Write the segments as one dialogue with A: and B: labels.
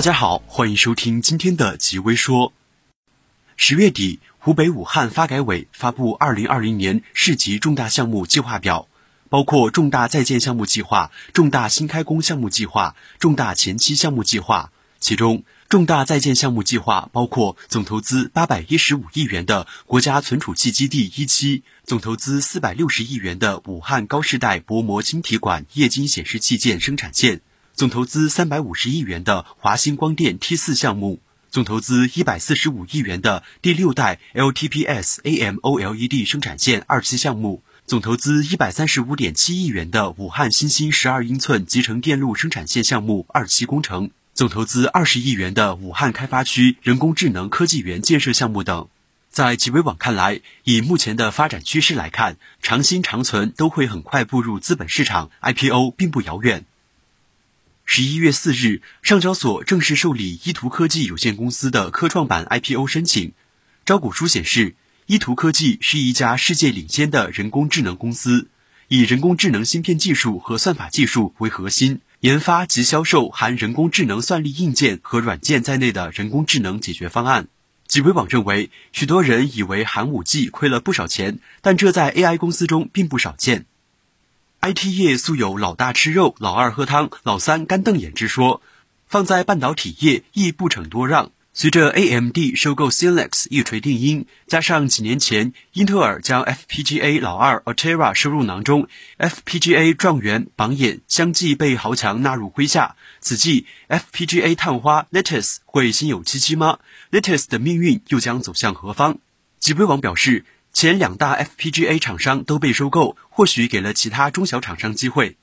A: 大家好，欢迎收听今天的极微说。十月底，湖北武汉发改委发布二零二零年市级重大项目计划表，包括重大在建项目计划、重大新开工项目计划、重大前期项目计划。其中，重大在建项目计划包括总投资八百一十五亿元的国家存储器基地一期，总投资四百六十亿元的武汉高世代薄膜晶体管液晶显示器件生产线。总投资三百五十亿元的华星光电 T 四项目，总投资一百四十五亿元的第六代 LTPS AMOLED 生产线二期项目，总投资一百三十五点七亿元的武汉新兴十二英寸集成电路生产线项目二期工程，总投资二十亿元的武汉开发区人工智能科技园建设项目等。在极微网看来，以目前的发展趋势来看，长新长存都会很快步入资本市场，IPO 并不遥远。十一月四日，上交所正式受理依图科技有限公司的科创板 IPO 申请。招股书显示，依图科技是一家世界领先的人工智能公司，以人工智能芯片技术和算法技术为核心，研发及销售含人工智能算力硬件和软件在内的人工智能解决方案。极微网认为，许多人以为寒武纪亏了不少钱，但这在 AI 公司中并不少见。IT 业素有“老大吃肉，老二喝汤，老三干瞪眼”之说，放在半导体业亦不逞多让。随着 AMD 收购 s i l e x 一锤定音，加上几年前英特尔将 FPGA 老二 Altera 收入囊中，FPGA 状元榜眼相继被豪强纳入麾下。此际，FPGA 探花 Lattice 会心有戚戚吗？Lattice 的命运又将走向何方？极微网表示。前两大 FPGA 厂商都被收购，或许给了其他中小厂商机会。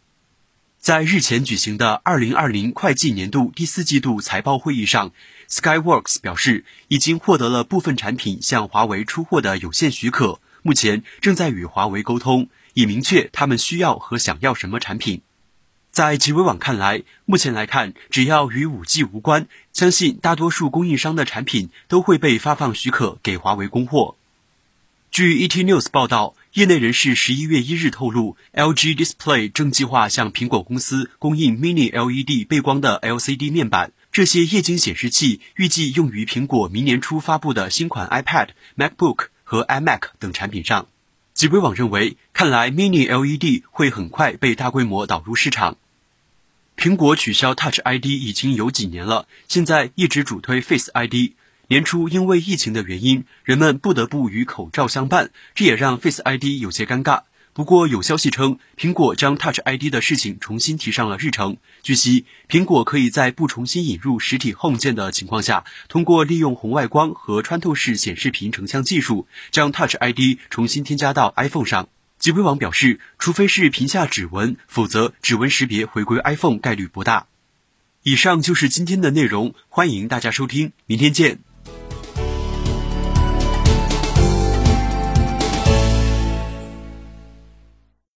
A: 在日前举行的2020会计年度第四季度财报会议上，Skyworks 表示已经获得了部分产品向华为出货的有限许可，目前正在与华为沟通，以明确他们需要和想要什么产品。在极微网看来，目前来看，只要与 5G 无关，相信大多数供应商的产品都会被发放许可给华为供货。据 ET News 报道，业内人士十一月一日透露，LG Display 正计划向苹果公司供应 Mini LED 背光的 LCD 面板。这些液晶显示器预计用于苹果明年初发布的新款 iPad、MacBook 和 iMac 等产品上。极微网认为，看来 Mini LED 会很快被大规模导入市场。苹果取消 Touch ID 已经有几年了，现在一直主推 Face ID。年初因为疫情的原因，人们不得不与口罩相伴，这也让 Face ID 有些尴尬。不过有消息称，苹果将 Touch ID 的事情重新提上了日程。据悉，苹果可以在不重新引入实体 Home 键的情况下，通过利用红外光和穿透式显示屏成像技术，将 Touch ID 重新添加到 iPhone 上。极微网表示，除非是屏下指纹，否则指纹识别回归 iPhone 概率不大。以上就是今天的内容，欢迎大家收听，明天见。